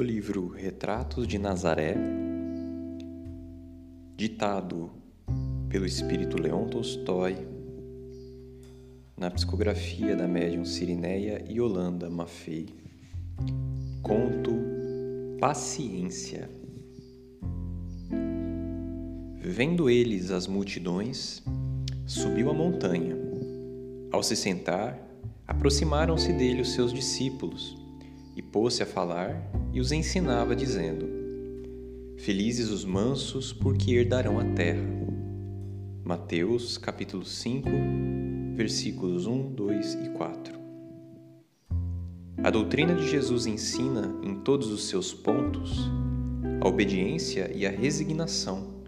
do livro Retratos de Nazaré, ditado pelo espírito Leon Tolstói, na psicografia da médium Sirineia Yolanda Maffei. Conto Paciência. Vendo eles as multidões, subiu a montanha. Ao se sentar, aproximaram-se dele os seus discípulos e pôs-se a falar e os ensinava, dizendo: Felizes os mansos, porque herdarão a terra. Mateus capítulo 5, versículos 1, 2 e 4. A doutrina de Jesus ensina em todos os seus pontos a obediência e a resignação,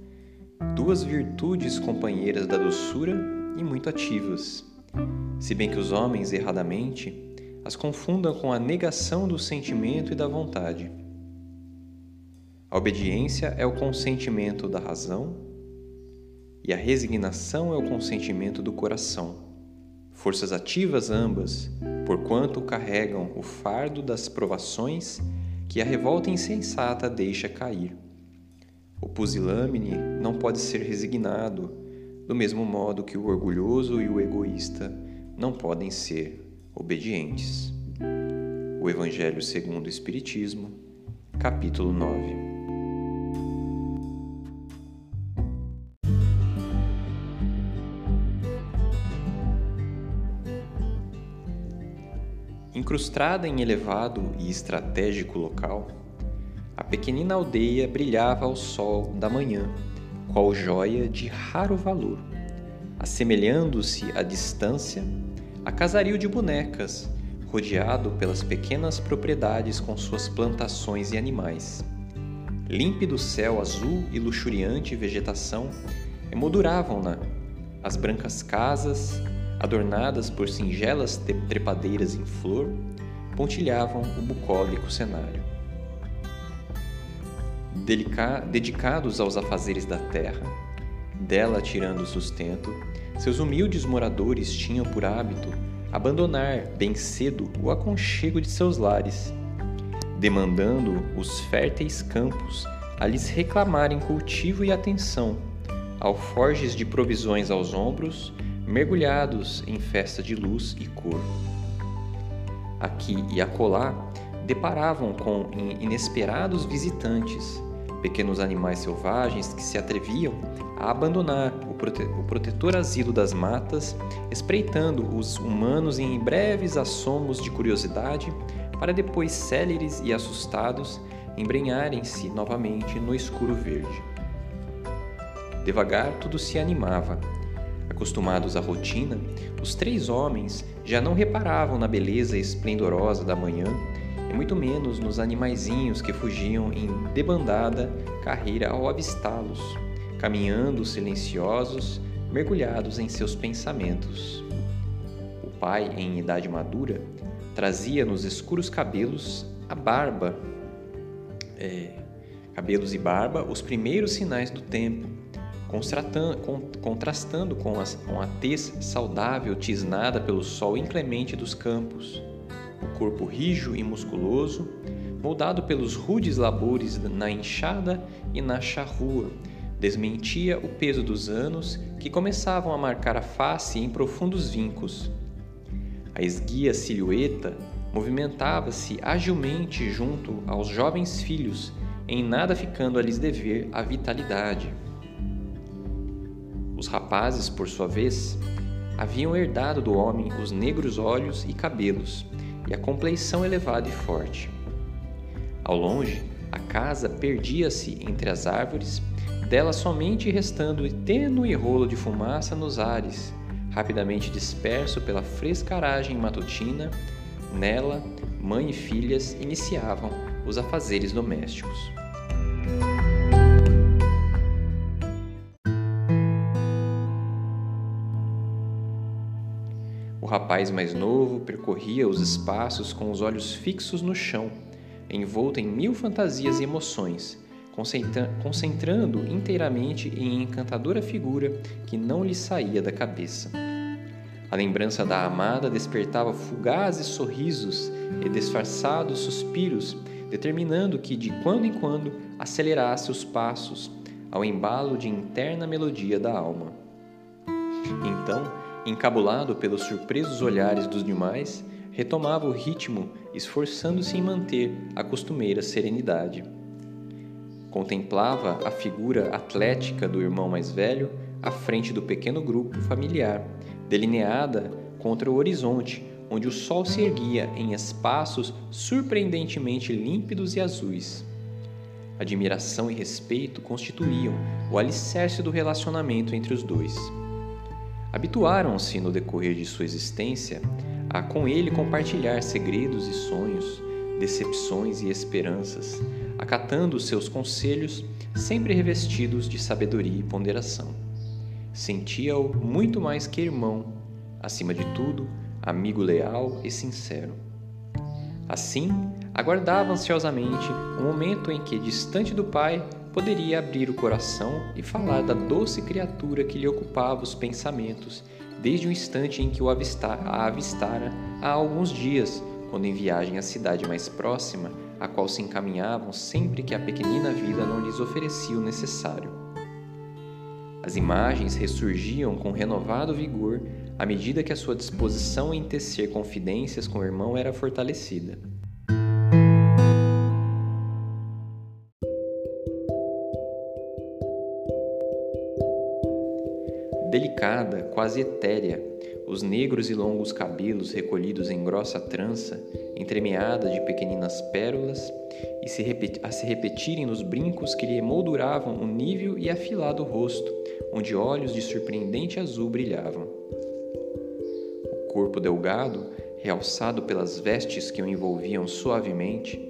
duas virtudes companheiras da doçura e muito ativas. Se bem que os homens erradamente as confundam com a negação do sentimento e da vontade. A obediência é o consentimento da razão e a resignação é o consentimento do coração. Forças ativas ambas, porquanto carregam o fardo das provações que a revolta insensata deixa cair. O pusilâmine não pode ser resignado, do mesmo modo que o orgulhoso e o egoísta não podem ser obedientes. O Evangelho segundo o Espiritismo, capítulo 9. Incrustada em elevado e estratégico local, a pequenina aldeia brilhava ao sol da manhã, qual joia de raro valor, assemelhando-se à distância a casario de bonecas, rodeado pelas pequenas propriedades com suas plantações e animais. Límpido céu azul e luxuriante vegetação emolduravam-na. As brancas casas, adornadas por singelas trepadeiras em flor, pontilhavam o bucólico cenário. Delica dedicados aos afazeres da terra, dela tirando sustento, seus humildes moradores tinham por hábito abandonar bem cedo o aconchego de seus lares, demandando os férteis campos a lhes reclamarem cultivo e atenção, alforjes de provisões aos ombros, mergulhados em festa de luz e cor. Aqui e acolá deparavam com inesperados visitantes, pequenos animais selvagens que se atreviam a abandonar prote o protetor asilo das matas, espreitando os humanos em breves assomos de curiosidade, para depois, céleres e assustados, embrenharem-se novamente no escuro verde. Devagar tudo se animava. Acostumados à rotina, os três homens já não reparavam na beleza esplendorosa da manhã e muito menos nos animaizinhos que fugiam em debandada carreira ao avistá-los, caminhando silenciosos, mergulhados em seus pensamentos. O pai, em idade madura, trazia nos escuros cabelos a barba, é, cabelos e barba, os primeiros sinais do tempo, contrastando com, as, com a tez saudável tisnada pelo sol inclemente dos campos o corpo rijo e musculoso, moldado pelos rudes labores na enxada e na charrua, desmentia o peso dos anos que começavam a marcar a face em profundos vincos. A esguia silhueta movimentava-se agilmente junto aos jovens filhos, em nada ficando a lhes dever a vitalidade. Os rapazes, por sua vez, haviam herdado do homem os negros olhos e cabelos, e a compleição elevada e forte. Ao longe, a casa perdia-se entre as árvores, dela somente restando tênue rolo de fumaça nos ares, rapidamente disperso pela frescaragem matutina, nela, mãe e filhas iniciavam os afazeres domésticos. rapaz mais novo percorria os espaços com os olhos fixos no chão, envolto em mil fantasias e emoções, concentrando inteiramente em encantadora figura que não lhe saía da cabeça. A lembrança da amada despertava fugazes sorrisos e disfarçados suspiros, determinando que de quando em quando acelerasse os passos ao embalo de interna melodia da alma. Então, encabulado pelos surpresos olhares dos demais, retomava o ritmo, esforçando-se em manter a costumeira serenidade. Contemplava a figura atlética do irmão mais velho à frente do pequeno grupo familiar, delineada contra o horizonte, onde o sol se erguia em espaços surpreendentemente límpidos e azuis. Admiração e respeito constituíam o alicerce do relacionamento entre os dois. Habituaram-se no decorrer de sua existência a com ele compartilhar segredos e sonhos, decepções e esperanças, acatando os seus conselhos, sempre revestidos de sabedoria e ponderação. Sentia-o muito mais que irmão, acima de tudo, amigo leal e sincero. Assim, aguardava ansiosamente o momento em que, distante do pai, poderia abrir o coração e falar da doce criatura que lhe ocupava os pensamentos desde o instante em que o avistar, a avistara há alguns dias, quando em viagem à cidade mais próxima, a qual se encaminhavam sempre que a pequenina vida não lhes oferecia o necessário. As imagens ressurgiam com renovado vigor à medida que a sua disposição em tecer confidências com o irmão era fortalecida. Delicada, quase etérea, os negros e longos cabelos recolhidos em grossa trança, entremeada de pequeninas pérolas, e se a se repetirem nos brincos que lhe emolduravam o nível e afilado rosto, onde olhos de surpreendente azul brilhavam. Corpo delgado, realçado pelas vestes que o envolviam suavemente,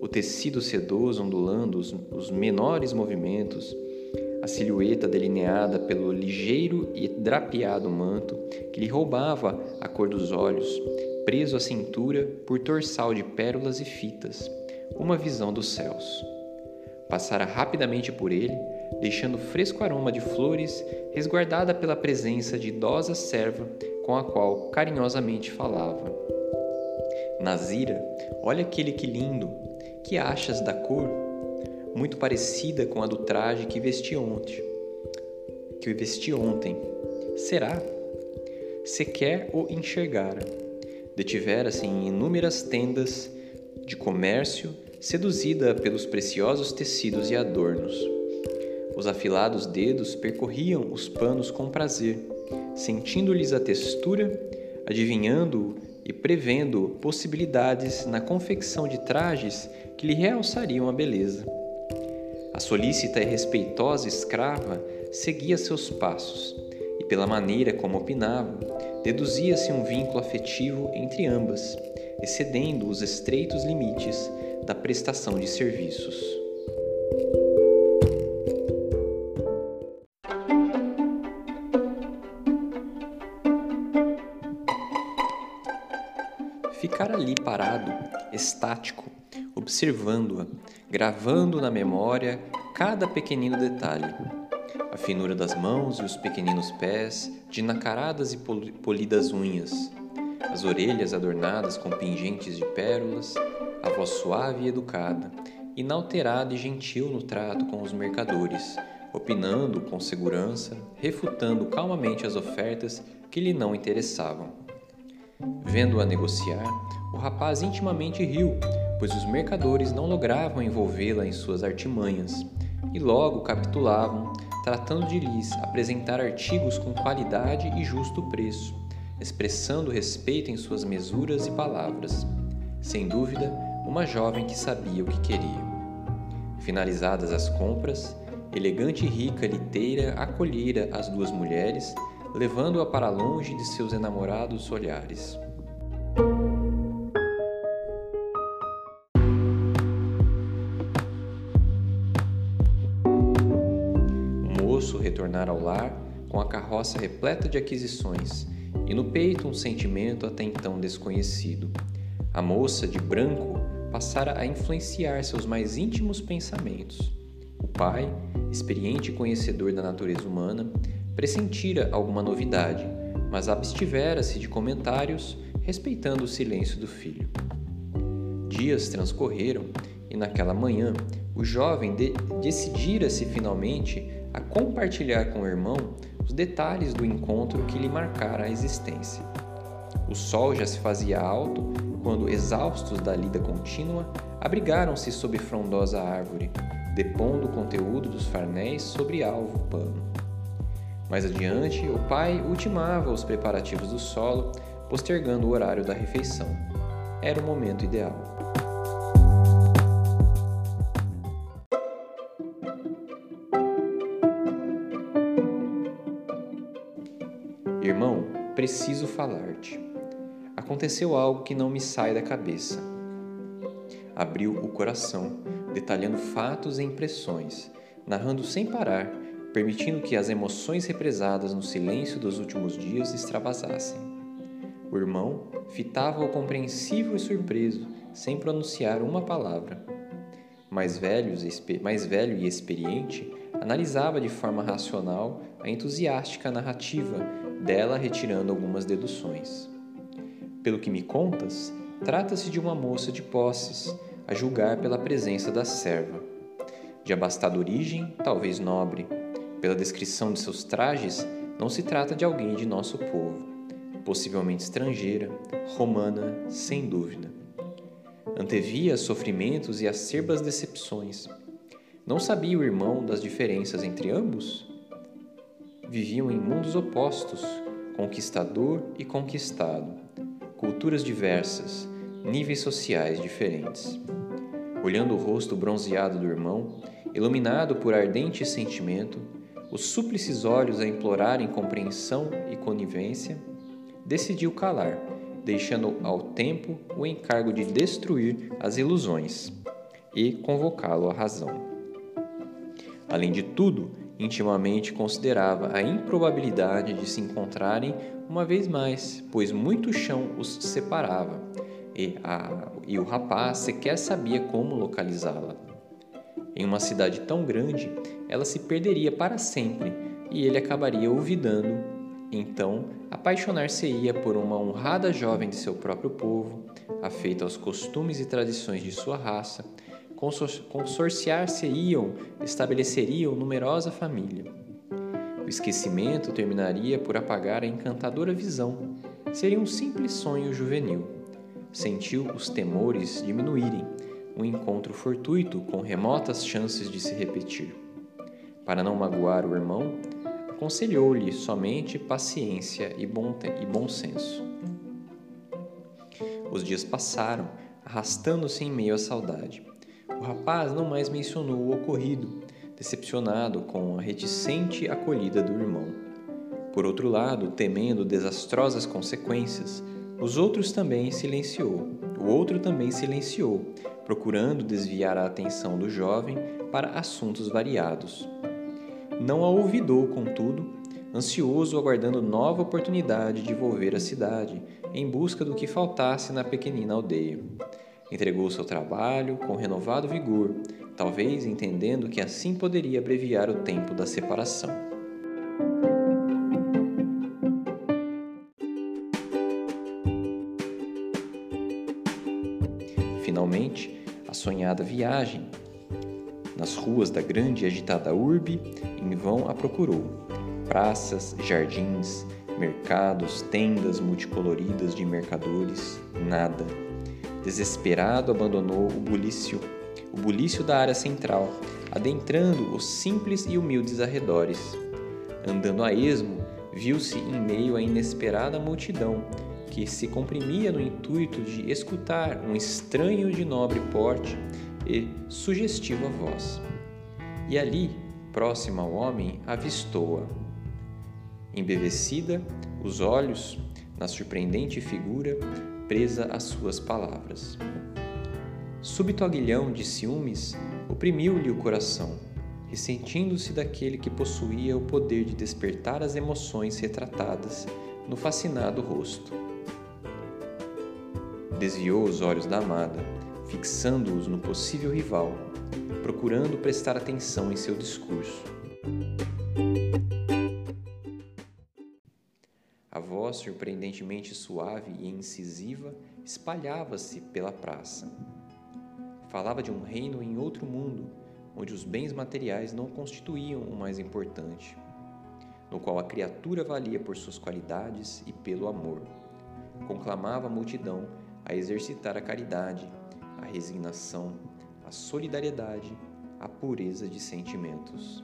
o tecido sedoso ondulando os, os menores movimentos, a silhueta delineada pelo ligeiro e drapeado manto que lhe roubava a cor dos olhos, preso à cintura por torçal de pérolas e fitas, uma visão dos céus. Passara rapidamente por ele, deixando fresco aroma de flores, resguardada pela presença de idosa serva com a qual carinhosamente falava. Nazira, olha aquele que lindo, que achas da cor? Muito parecida com a do traje que vesti ontem. Que vesti ontem. Será? Sequer o enxergara. Detivera-se em inúmeras tendas de comércio, seduzida pelos preciosos tecidos e adornos. Os afilados dedos percorriam os panos com prazer sentindo-lhes a textura, adivinhando e prevendo possibilidades na confecção de trajes que lhe realçariam a beleza. A solícita e respeitosa escrava seguia seus passos, e pela maneira como opinava, deduzia-se um vínculo afetivo entre ambas, excedendo os estreitos limites da prestação de serviços. Ficar ali parado, estático, observando-a, gravando na memória cada pequenino detalhe. A finura das mãos e os pequeninos pés, de nacaradas e polidas unhas, as orelhas adornadas com pingentes de pérolas, a voz suave e educada, inalterada e gentil no trato com os mercadores, opinando com segurança, refutando calmamente as ofertas que lhe não interessavam. Vendo-a negociar, o rapaz intimamente riu, pois os mercadores não logravam envolvê-la em suas artimanhas, e logo capitulavam, tratando de lhes apresentar artigos com qualidade e justo preço, expressando respeito em suas mesuras e palavras. Sem dúvida, uma jovem que sabia o que queria. Finalizadas as compras, elegante e rica liteira acolhera as duas mulheres levando-a para longe de seus enamorados olhares. Moço retornara ao lar com a carroça repleta de aquisições e no peito um sentimento até então desconhecido. A moça de branco passara a influenciar seus mais íntimos pensamentos. O pai, experiente e conhecedor da natureza humana, Pressentira alguma novidade, mas abstivera-se de comentários, respeitando o silêncio do filho. Dias transcorreram e naquela manhã o jovem de decidira-se finalmente a compartilhar com o irmão os detalhes do encontro que lhe marcara a existência. O sol já se fazia alto quando, exaustos da lida contínua, abrigaram-se sob frondosa árvore, depondo o conteúdo dos farnéis sobre alvo pano. Mais adiante, o pai ultimava os preparativos do solo, postergando o horário da refeição. Era o momento ideal. Preciso falar-te. Aconteceu algo que não me sai da cabeça. Abriu o coração, detalhando fatos e impressões, narrando sem parar, permitindo que as emoções represadas no silêncio dos últimos dias extravasassem. O irmão fitava-o compreensível e surpreso, sem pronunciar uma palavra. Mais, velhos, mais velho e experiente, analisava de forma racional a entusiástica narrativa, dela retirando algumas deduções. Pelo que me contas, trata-se de uma moça de posses, a julgar pela presença da serva. De abastada origem, talvez nobre. Pela descrição de seus trajes, não se trata de alguém de nosso povo, possivelmente estrangeira, romana, sem dúvida. Antevia sofrimentos e acerbas decepções. Não sabia o irmão das diferenças entre ambos? Viviam em mundos opostos, conquistador e conquistado, culturas diversas, níveis sociais diferentes. Olhando o rosto bronzeado do irmão, iluminado por ardente sentimento, os súplices olhos a implorarem compreensão e conivência, decidiu calar, deixando ao tempo o encargo de destruir as ilusões e convocá-lo à razão. Além de tudo, intimamente considerava a improbabilidade de se encontrarem uma vez mais, pois muito chão os separava, e, a, e o rapaz sequer sabia como localizá-la. Em uma cidade tão grande, ela se perderia para sempre e ele acabaria olvidando. Então, apaixonar-se-ia por uma honrada jovem de seu próprio povo, afeita aos costumes e tradições de sua raça, consorciar-se-iam, estabeleceriam numerosa família. O esquecimento terminaria por apagar a encantadora visão. Seria um simples sonho juvenil. Sentiu os temores diminuírem, um encontro fortuito com remotas chances de se repetir. Para não magoar o irmão, aconselhou-lhe somente paciência e bom, e bom senso. Os dias passaram, arrastando-se em meio à saudade. O rapaz não mais mencionou o ocorrido, decepcionado com a reticente acolhida do irmão. Por outro lado, temendo desastrosas consequências, os outros também silenciou. O outro também silenciou, procurando desviar a atenção do jovem para assuntos variados. Não a olvidou, contudo, ansioso aguardando nova oportunidade de volver à cidade, em busca do que faltasse na pequenina aldeia. Entregou-se ao trabalho com renovado vigor, talvez entendendo que assim poderia abreviar o tempo da separação. Finalmente, a sonhada viagem. Nas ruas da grande e agitada urbe, em vão a procurou. Praças, jardins, mercados, tendas multicoloridas de mercadores, nada Desesperado, abandonou o bulício, o bulício da área central, adentrando os simples e humildes arredores. Andando a esmo, viu-se em meio à inesperada multidão que se comprimia no intuito de escutar um estranho de nobre porte e sugestiva voz. E ali, próxima ao homem, avistou-a. Embevecida, os olhos, na surpreendente figura, presa às suas palavras. Súbito aguilhão de ciúmes oprimiu-lhe o coração, ressentindo-se daquele que possuía o poder de despertar as emoções retratadas no fascinado rosto. Desviou os olhos da amada, fixando-os no possível rival, procurando prestar atenção em seu discurso. Voz surpreendentemente suave e incisiva espalhava-se pela praça. Falava de um reino em outro mundo, onde os bens materiais não constituíam o mais importante, no qual a criatura valia por suas qualidades e pelo amor. Conclamava a multidão a exercitar a caridade, a resignação, a solidariedade, a pureza de sentimentos.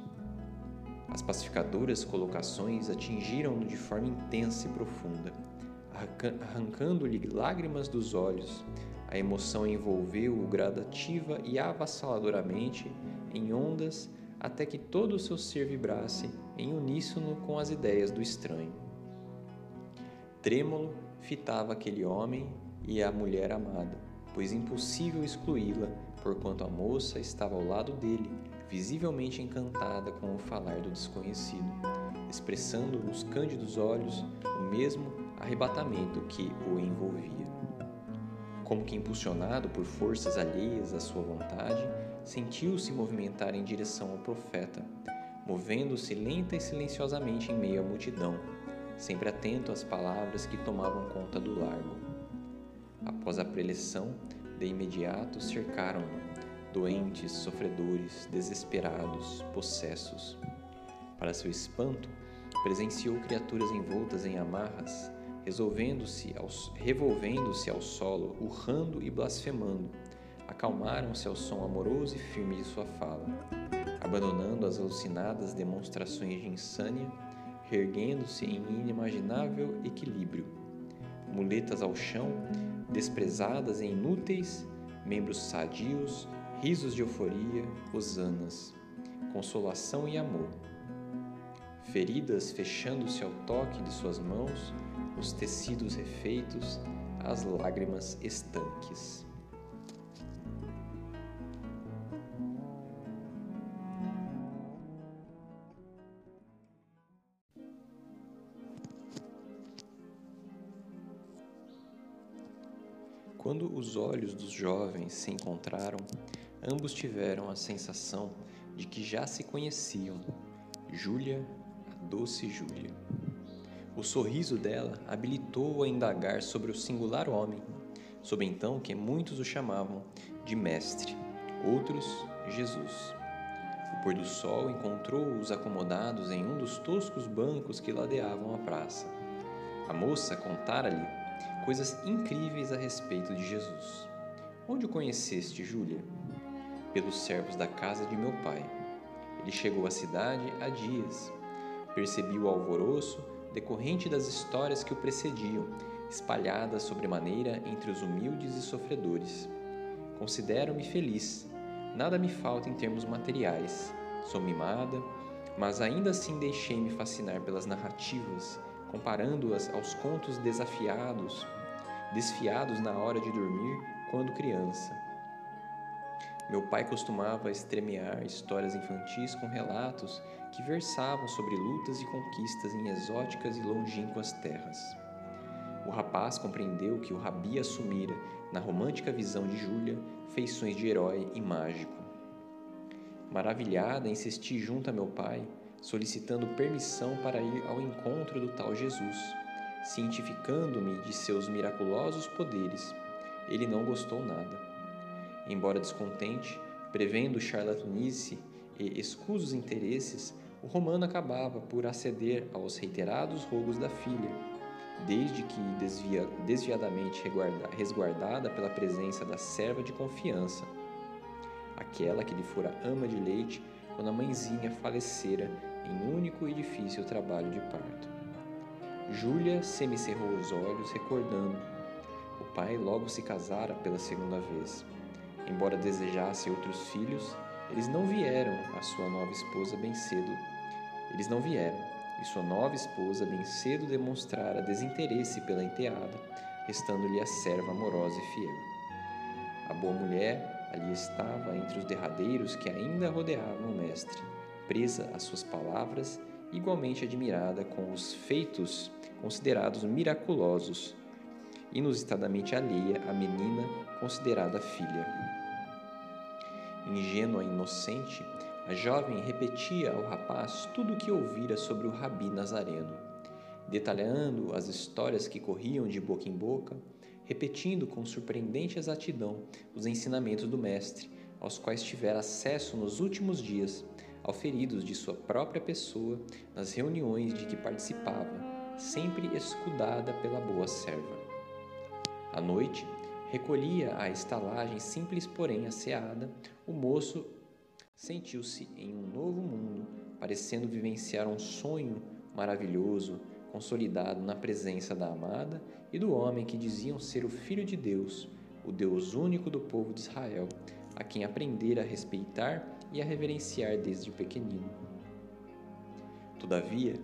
As pacificadoras colocações atingiram-no de forma intensa e profunda, arrancando-lhe lágrimas dos olhos. A emoção envolveu-o gradativa e avassaladoramente em ondas até que todo o seu ser vibrasse em uníssono com as ideias do estranho. Trêmulo fitava aquele homem e a mulher amada, pois impossível excluí-la, porquanto a moça estava ao lado dele, visivelmente encantada com o falar do desconhecido, expressando nos cândidos olhos o mesmo arrebatamento que o envolvia. Como que impulsionado por forças alheias à sua vontade, sentiu-se movimentar em direção ao profeta, movendo-se lenta e silenciosamente em meio à multidão, sempre atento às palavras que tomavam conta do largo. Após a preleção, de imediato cercaram-no, doentes, sofredores, desesperados, possessos. Para seu espanto, presenciou criaturas envoltas em amarras, resolvendo-se revolvendo-se ao solo, urrando e blasfemando. Acalmaram-se ao som amoroso e firme de sua fala, abandonando as alucinadas demonstrações de insânia, reerguendo-se em inimaginável equilíbrio. Muletas ao chão, desprezadas e inúteis, membros sadios, risos de euforia, hosanas, consolação e amor. Feridas fechando-se ao toque de suas mãos, os tecidos refeitos, as lágrimas estanques. Quando os olhos dos jovens se encontraram, ambos tiveram a sensação de que já se conheciam. Júlia, a doce Júlia. O sorriso dela habilitou-o a indagar sobre o singular homem, sob então que muitos o chamavam de Mestre, outros Jesus. O pôr do sol encontrou-os acomodados em um dos toscos bancos que ladeavam a praça. A moça contara-lhe coisas incríveis a respeito de Jesus. Onde o conheceste, Júlia? Pelos servos da casa de meu pai. Ele chegou à cidade há dias. Percebi o alvoroço decorrente das histórias que o precediam, espalhadas sobremaneira entre os humildes e sofredores. Considero-me feliz. Nada me falta em termos materiais. Sou mimada, mas ainda assim deixei-me fascinar pelas narrativas, comparando-as aos contos desafiados, desfiados na hora de dormir quando criança. Meu pai costumava estremear histórias infantis com relatos que versavam sobre lutas e conquistas em exóticas e longínquas terras. O rapaz compreendeu que o rabi assumira, na romântica visão de Júlia, feições de herói e mágico. Maravilhada, insisti junto a meu pai, solicitando permissão para ir ao encontro do tal Jesus, cientificando-me de seus miraculosos poderes. Ele não gostou nada. Embora descontente, prevendo charlatanice e escusos interesses, o romano acabava por aceder aos reiterados rogos da filha, desde que desvia, desviadamente resguardada pela presença da serva de confiança, aquela que lhe fora ama de leite quando a mãezinha falecera em único e difícil trabalho de parto. Júlia semicerrou os olhos, recordando. O pai logo se casara pela segunda vez. Embora desejasse outros filhos, eles não vieram a sua nova esposa bem cedo. Eles não vieram, e sua nova esposa bem cedo demonstrara desinteresse pela enteada, restando-lhe a serva amorosa e fiel. A boa mulher ali estava entre os derradeiros que ainda rodeavam o mestre, presa às suas palavras, igualmente admirada com os feitos considerados miraculosos, inusitadamente alheia à menina considerada filha. Ingênua e inocente, a jovem repetia ao rapaz tudo o que ouvira sobre o rabi Nazareno. detalhando as histórias que corriam de boca em boca, repetindo com surpreendente exatidão os ensinamentos do Mestre, aos quais tivera acesso nos últimos dias, auferidos de sua própria pessoa nas reuniões de que participava, sempre escudada pela boa serva. À noite, recolhia à estalagem simples porém asseada, o moço sentiu-se em um novo mundo, parecendo vivenciar um sonho maravilhoso, consolidado na presença da amada e do homem que diziam ser o Filho de Deus, o Deus único do povo de Israel, a quem aprender a respeitar e a reverenciar desde pequenino. Todavia,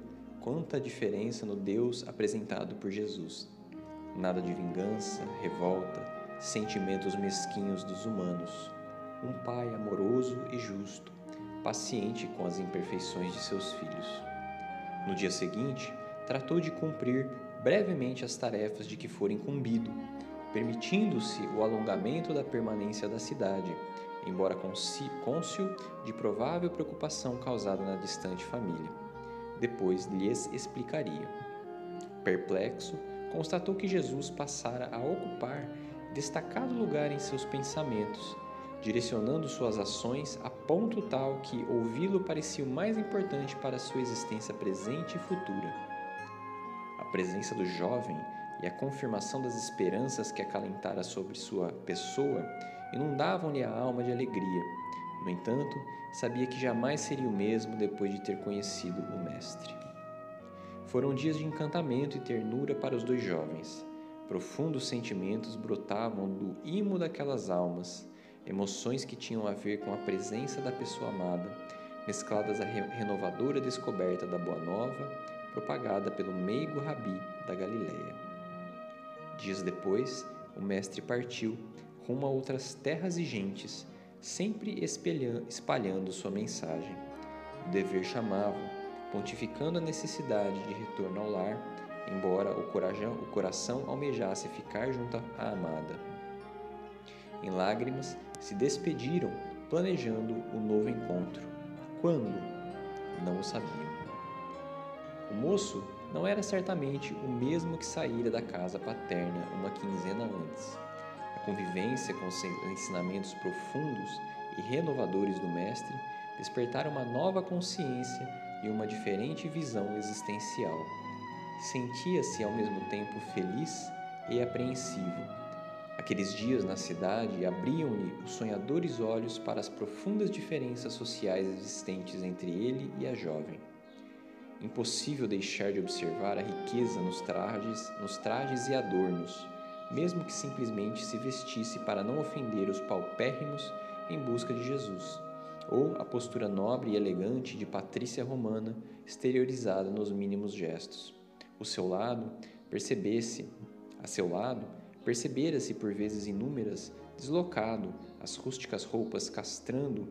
quanta diferença no Deus apresentado por Jesus! Nada de vingança, revolta, sentimentos mesquinhos dos humanos. Um pai amoroso e justo, paciente com as imperfeições de seus filhos. No dia seguinte, tratou de cumprir brevemente as tarefas de que for incumbido, permitindo-se o alongamento da permanência da cidade, embora cônscio de provável preocupação causada na distante família. Depois lhes explicaria. Perplexo, constatou que Jesus passara a ocupar destacado lugar em seus pensamentos, direcionando suas ações a ponto tal que ouvi-lo parecia o mais importante para sua existência presente e futura. A presença do jovem e a confirmação das esperanças que acalentara sobre sua pessoa inundavam-lhe a alma de alegria. No entanto, sabia que jamais seria o mesmo depois de ter conhecido o Mestre. Foram dias de encantamento e ternura para os dois jovens. Profundos sentimentos brotavam do imo daquelas almas, emoções que tinham a ver com a presença da pessoa amada, mescladas à renovadora descoberta da Boa Nova propagada pelo meigo rabi da Galiléia. Dias depois, o mestre partiu rumo a outras terras e gentes, sempre espalhando sua mensagem. O dever chamava, pontificando a necessidade de retorno ao lar, embora o, o coração almejasse ficar junto à amada. Em lágrimas, se despediram, planejando o novo encontro. Quando? Não o sabiam. O moço não era certamente o mesmo que saíra da casa paterna uma quinzena antes. A convivência com os ensinamentos profundos e renovadores do Mestre despertara uma nova consciência e uma diferente visão existencial. Sentia-se ao mesmo tempo feliz e apreensivo. Aqueles dias na cidade abriam-lhe os sonhadores olhos para as profundas diferenças sociais existentes entre ele e a jovem. Impossível deixar de observar a riqueza nos trajes, nos trajes e adornos, mesmo que simplesmente se vestisse para não ofender os paupérrimos em busca de Jesus, ou a postura nobre e elegante de Patrícia romana exteriorizada nos mínimos gestos. O seu lado, percebesse, a seu lado, percebera-se por vezes inúmeras, deslocado, as rústicas roupas castrando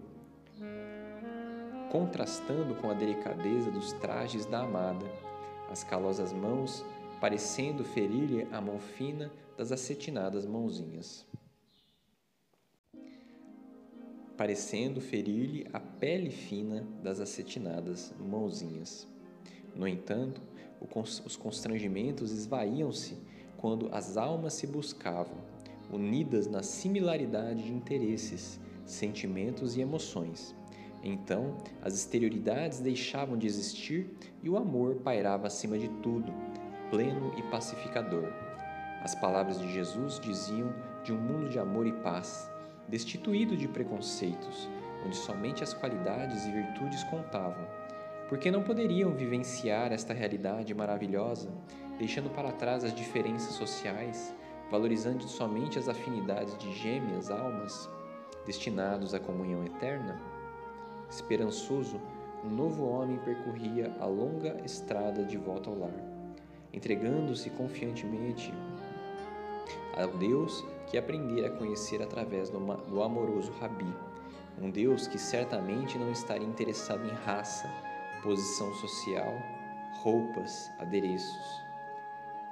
contrastando com a delicadeza dos trajes da amada, as calosas mãos parecendo ferir-lhe a mão fina das acetinadas mãozinhas. Parecendo ferir-lhe a pele fina das acetinadas mãozinhas. No entanto, os constrangimentos esvaíam-se quando as almas se buscavam, unidas na similaridade de interesses, sentimentos e emoções então, as exterioridades deixavam de existir e o amor pairava acima de tudo, pleno e pacificador. As palavras de Jesus diziam de um mundo de amor e paz, destituído de preconceitos, onde somente as qualidades e virtudes contavam. Porque não poderiam vivenciar esta realidade maravilhosa, deixando para trás as diferenças sociais, valorizando somente as afinidades de gêmeas almas, destinados à comunhão eterna? Esperançoso, um novo homem percorria a longa estrada de volta ao lar, entregando-se confiantemente ao Deus que aprendera a conhecer através do amoroso Rabi, um Deus que certamente não estaria interessado em raça, posição social, roupas, adereços.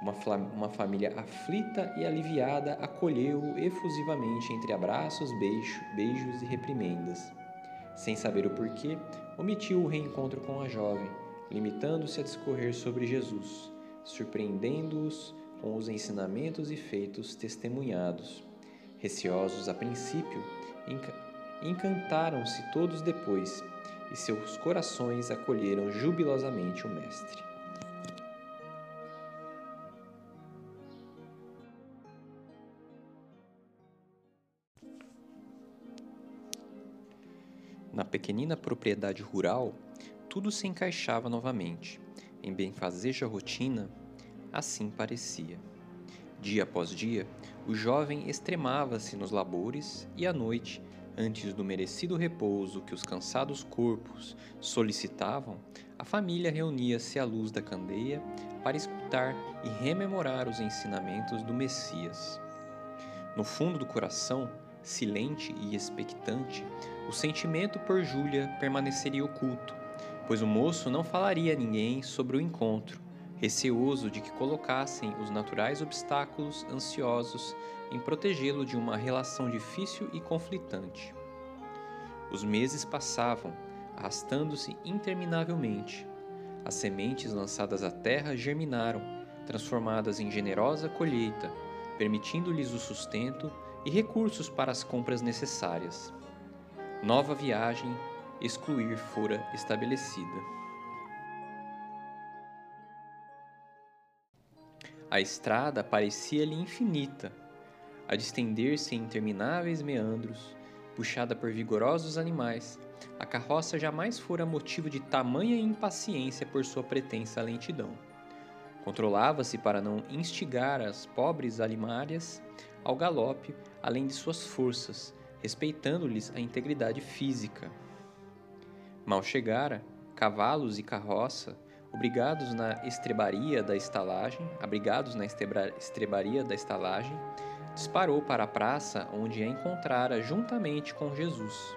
Uma, uma família aflita e aliviada acolheu-o efusivamente entre abraços, beijo, beijos e reprimendas. Sem saber o porquê, omitiu o reencontro com a jovem, limitando-se a discorrer sobre Jesus, surpreendendo-os com os ensinamentos e feitos testemunhados. Receosos a princípio, encantaram-se todos depois, e seus corações acolheram jubilosamente o Mestre. Na pequenina propriedade rural, tudo se encaixava novamente. Em benfazeja rotina, assim parecia. Dia após dia, o jovem extremava-se nos labores e à noite, antes do merecido repouso que os cansados corpos solicitavam, a família reunia-se à luz da candeia para escutar e rememorar os ensinamentos do Messias. No fundo do coração, silente e expectante, o sentimento por Júlia permaneceria oculto, pois o moço não falaria a ninguém sobre o encontro, receoso de que colocassem os naturais obstáculos ansiosos em protegê-lo de uma relação difícil e conflitante. Os meses passavam, arrastando-se interminavelmente. As sementes lançadas à terra germinaram, transformadas em generosa colheita, permitindo-lhes o sustento e recursos para as compras necessárias. Nova viagem, excluir fora estabelecida. A estrada parecia-lhe infinita, a distender-se em intermináveis meandros, puxada por vigorosos animais. A carroça jamais fora motivo de tamanha impaciência por sua pretensa lentidão. Controlava-se para não instigar as pobres alimárias ao galope além de suas forças, respeitando-lhes a integridade física. Mal chegara, cavalos e carroça, obrigados na estrebaria da estalagem, abrigados na estrebaria da estalagem, disparou para a praça onde a encontrara juntamente com Jesus.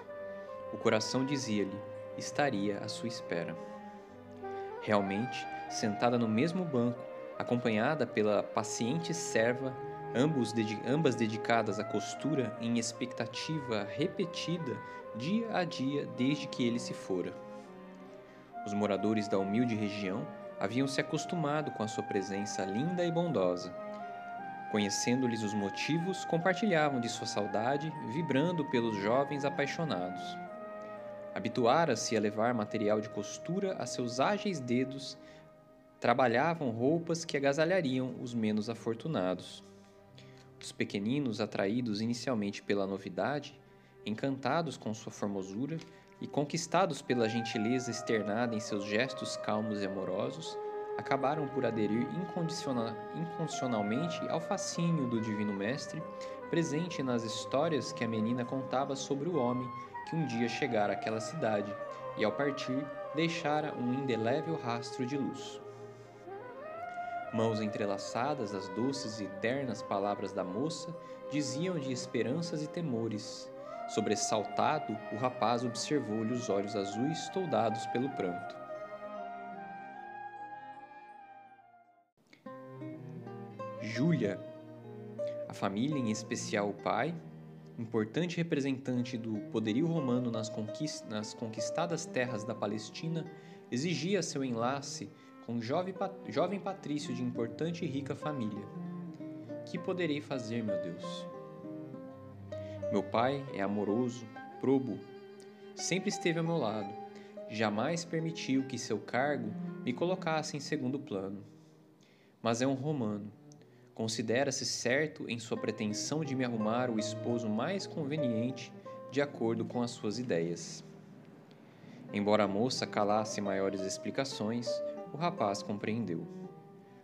O coração dizia-lhe: estaria à sua espera. Realmente, sentada no mesmo banco, acompanhada pela paciente serva, ambas dedicadas à costura em expectativa repetida dia a dia desde que ele se fora. Os moradores da humilde região haviam se acostumado com a sua presença linda e bondosa. Conhecendo-lhes os motivos, compartilhavam de sua saudade, vibrando pelos jovens apaixonados. Habituara-se a levar material de costura a seus ágeis dedos, trabalhavam roupas que agasalhariam os menos afortunados. Os pequeninos, atraídos inicialmente pela novidade, encantados com sua formosura e conquistados pela gentileza externada em seus gestos calmos e amorosos, acabaram por aderir incondicionalmente ao fascínio do Divino Mestre, presente nas histórias que a menina contava sobre o homem que um dia chegara àquela cidade e, ao partir, deixara um indelével rastro de luz. Mãos entrelaçadas, as doces e ternas palavras da moça diziam de esperanças e temores. Sobressaltado, o rapaz observou-lhe os olhos azuis toldados pelo pranto. Júlia, a família, em especial o pai, importante representante do poderio romano nas, nas conquistadas terras da Palestina, exigia seu enlace com um jovem, jovem patrício de importante e rica família. Que poderei fazer, meu Deus? Meu pai é amoroso, probo, sempre esteve ao meu lado, jamais permitiu que seu cargo me colocasse em segundo plano. Mas é um romano Considera-se certo em sua pretensão de me arrumar o esposo mais conveniente de acordo com as suas ideias. Embora a moça calasse maiores explicações, o rapaz compreendeu.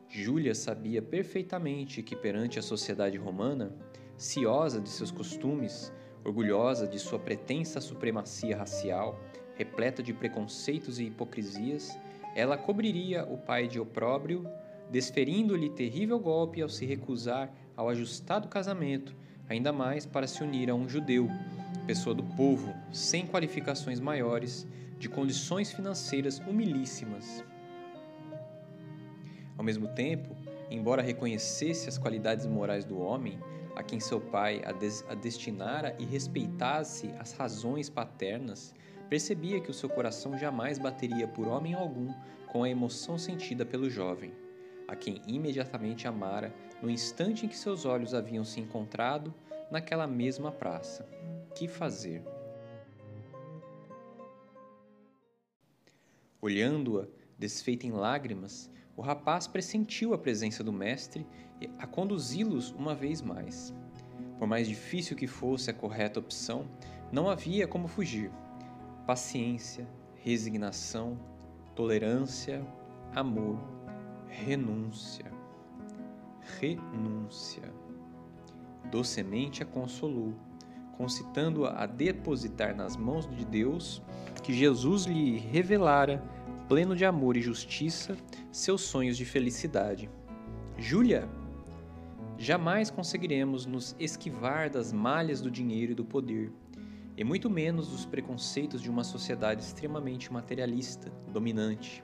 Júlia sabia perfeitamente que perante a sociedade romana, ciosa de seus costumes, orgulhosa de sua pretensa supremacia racial, repleta de preconceitos e hipocrisias, ela cobriria o pai de opróbrio desferindo-lhe terrível golpe ao se recusar ao ajustado casamento, ainda mais para se unir a um judeu, pessoa do povo, sem qualificações maiores, de condições financeiras humilíssimas. Ao mesmo tempo, embora reconhecesse as qualidades morais do homem, a quem seu pai a, des a destinara e respeitasse as razões paternas, percebia que o seu coração jamais bateria por homem algum com a emoção sentida pelo jovem. a quem imediatamente amara no instante em que seus olhos haviam se encontrado naquela mesma praça. Que fazer? Olhando-a, desfeita em lágrimas, o rapaz pressentiu a presença do mestre a conduzi-los uma vez mais. Por mais difícil que fosse a correta opção, não havia como fugir. Paciência, resignação, tolerância, amor, renúncia. Renúncia. Docemente a consolou, concitando-a a depositar nas mãos de Deus que Jesus lhe revelara, pleno de amor e justiça, seus sonhos de felicidade. Júlia, jamais conseguiremos nos esquivar das malhas do dinheiro e do poder, e muito menos dos preconceitos de uma sociedade extremamente materialista, dominante.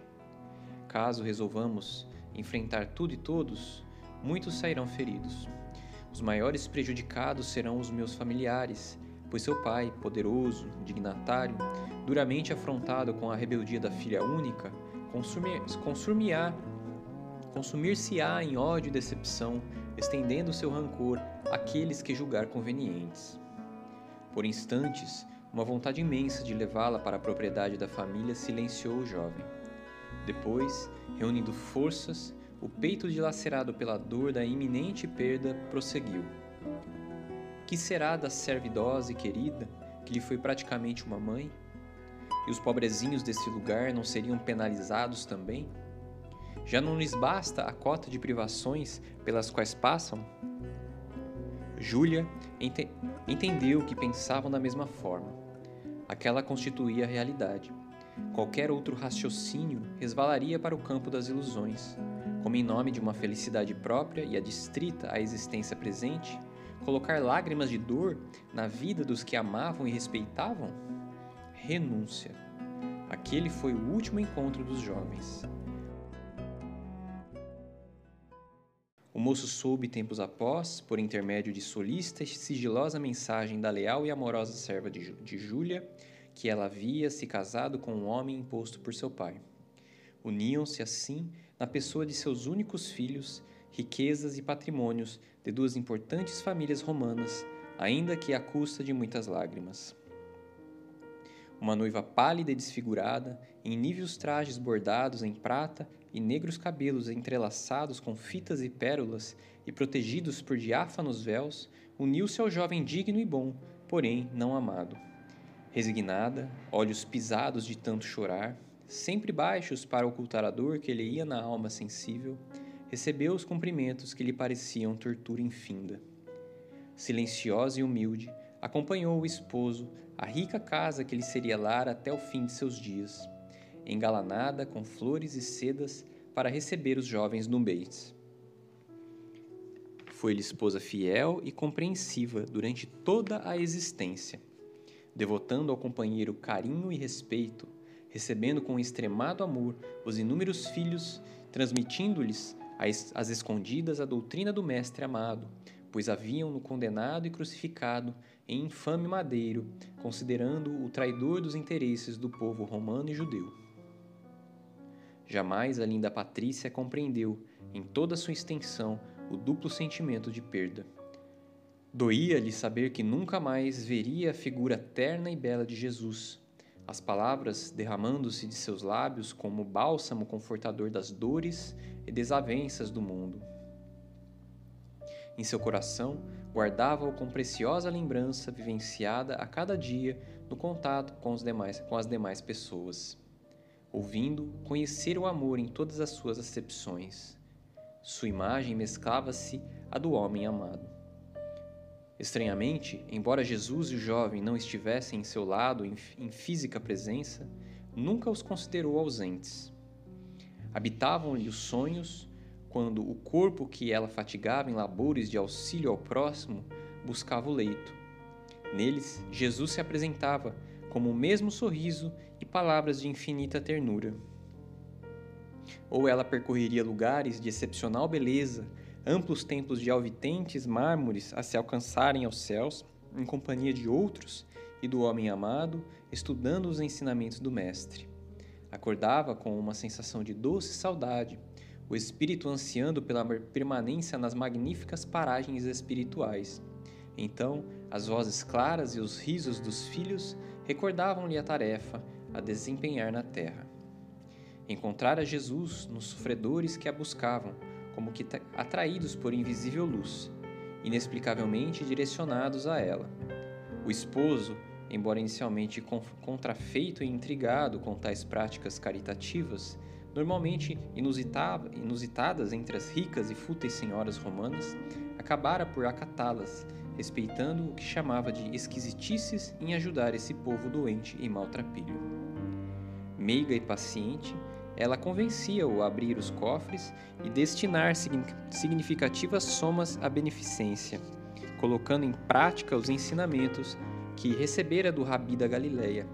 Caso resolvamos enfrentar tudo e todos, muitos sairão feridos. Os maiores prejudicados serão os meus familiares, pois seu pai, poderoso, dignatário, duramente afrontado com a rebeldia da filha única, consumir-se-á consumir em ódio e decepção, estendendo seu rancor àqueles que julgar convenientes. Por instantes, uma vontade imensa de levá-la para a propriedade da família silenciou o jovem. Depois, reunindo forças, o peito dilacerado pela dor da iminente perda prosseguiu. Que será da serva idosa e querida, que lhe foi praticamente uma mãe? E os pobrezinhos desse lugar não seriam penalizados também? Já não lhes basta a cota de privações pelas quais passam? Júlia ente entendeu que pensavam da mesma forma. Aquela constituía a realidade. Qualquer outro raciocínio resvalaria para o campo das ilusões, como em nome de uma felicidade própria e adstrita à existência presente, colocar lágrimas de dor na vida dos que amavam e respeitavam? Renúncia. Aquele foi o último encontro dos jovens. O moço soube tempos após, por intermédio de solícita e sigilosa mensagem da leal e amorosa serva de, de Júlia, que ela havia se casado com um homem imposto por seu pai. Uniam-se assim, na pessoa de seus únicos filhos, riquezas e patrimônios de duas importantes famílias romanas, ainda que à custa de muitas lágrimas. Uma noiva pálida e desfigurada, em níveos trajes bordados em prata e negros cabelos entrelaçados com fitas e pérolas e protegidos por diáfanos véus, uniu-se ao jovem digno e bom, porém não amado. Resignada, olhos pisados de tanto chorar, sempre baixos para ocultar a dor que lhe ia na alma sensível, recebeu os cumprimentos que lhe pareciam tortura infinda. Silenciosa e humilde, acompanhou o esposo à rica casa que lhe seria lar até o fim de seus dias, engalanada com flores e sedas para receber os jovens nubentes. Foi-lhe esposa fiel e compreensiva durante toda a existência, devotando ao companheiro carinho e respeito, recebendo com extremado amor os inúmeros filhos, transmitindo-lhes às escondidas a doutrina do Mestre amado, pois haviam-no condenado e crucificado em infame madeiro, considerando o traidor dos interesses do povo romano e judeu. Jamais a linda Patrícia compreendeu, em toda sua extensão, o duplo sentimento de perda. Doía-lhe saber que nunca mais veria a figura terna e bela de Jesus, as palavras derramando-se de seus lábios como bálsamo confortador das dores e desavenças do mundo. Em seu coração, guardava-o com preciosa lembrança vivenciada a cada dia no contato com, os demais, com as demais pessoas. Ouvindo, conhecer o amor em todas as suas acepções. Sua imagem mesclava-se à do homem amado. Estranhamente, embora Jesus e o jovem não estivessem em seu lado em, em física presença, nunca os considerou ausentes. Habitavam-lhe os sonhos quando o corpo que ela fatigava em labores de auxílio ao próximo buscava o leito. Neles, Jesus se apresentava como o mesmo sorriso e palavras de infinita ternura. Ou ela percorreria lugares de excepcional beleza, amplos templos de alvitentes mármores a se alcançarem aos céus, em companhia de outros e do homem amado, estudando os ensinamentos do Mestre. Acordava com uma sensação de doce saudade, o espírito ansiando pela permanência nas magníficas paragens espirituais. Então, as vozes claras e os risos dos filhos recordavam-lhe a tarefa a desempenhar na terra. Encontrara Jesus nos sofredores que a buscavam, como que atraídos por invisível luz, inexplicavelmente direcionados a ela. O esposo, embora inicialmente contrafeito e intrigado com tais práticas caritativas, normalmente inusitadas entre as ricas e fúteis senhoras romanas, acabara por acatá-las, respeitando o que chamava de esquisitices em ajudar esse povo doente e maltrapilho. Meiga e paciente, ela convencia-o a abrir os cofres e destinar significativas somas à beneficência, colocando em prática os ensinamentos que recebera do Rabi da Galileia,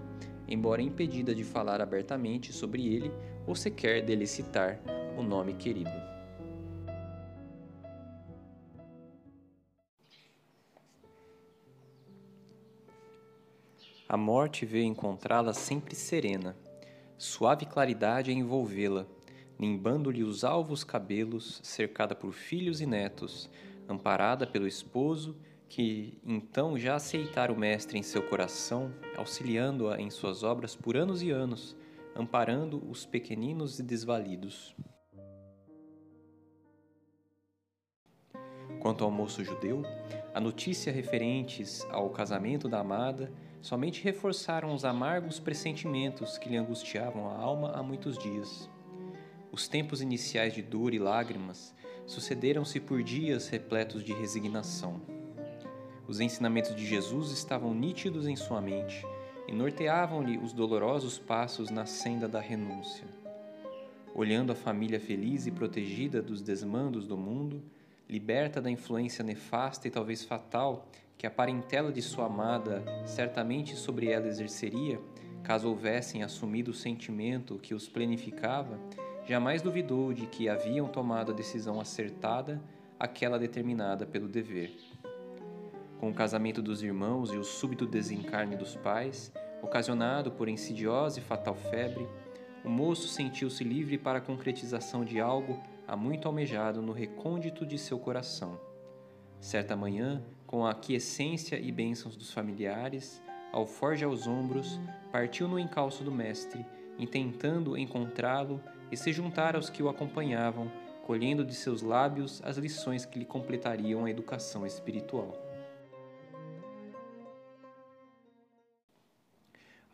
embora impedida de falar abertamente sobre ele ou sequer dele citar o nome querido. A morte veio encontrá-la sempre serena, suave claridade a envolvê-la, nimbando-lhe os alvos cabelos, cercada por filhos e netos, amparada pelo esposo que então já aceitara o Mestre em seu coração, auxiliando-a em suas obras por anos e anos, amparando os pequeninos e desvalidos. Quanto ao moço judeu, a notícia referentes ao casamento da amada somente reforçaram os amargos pressentimentos que lhe angustiavam a alma há muitos dias. Os tempos iniciais de dor e lágrimas sucederam-se por dias repletos de resignação. Os ensinamentos de Jesus estavam nítidos em sua mente e norteavam-lhe os dolorosos passos na senda da renúncia. Olhando a família feliz e protegida dos desmandos do mundo, liberta da influência nefasta e talvez fatal que a parentela de sua amada certamente sobre ela exerceria, caso houvessem assumido o sentimento que os plenificava, jamais duvidou de que haviam tomado a decisão acertada, aquela determinada pelo dever. Com o casamento dos irmãos e o súbito desencarne dos pais, ocasionado por insidiosa e fatal febre, o moço sentiu-se livre para a concretização de algo há muito almejado no recôndito de seu coração. Certa manhã, com a aquiescência e bênçãos dos familiares, ao forja aos ombros, partiu no encalço do mestre, intentando encontrá-lo e se juntar aos que o acompanhavam, colhendo de seus lábios as lições que lhe completariam a educação espiritual.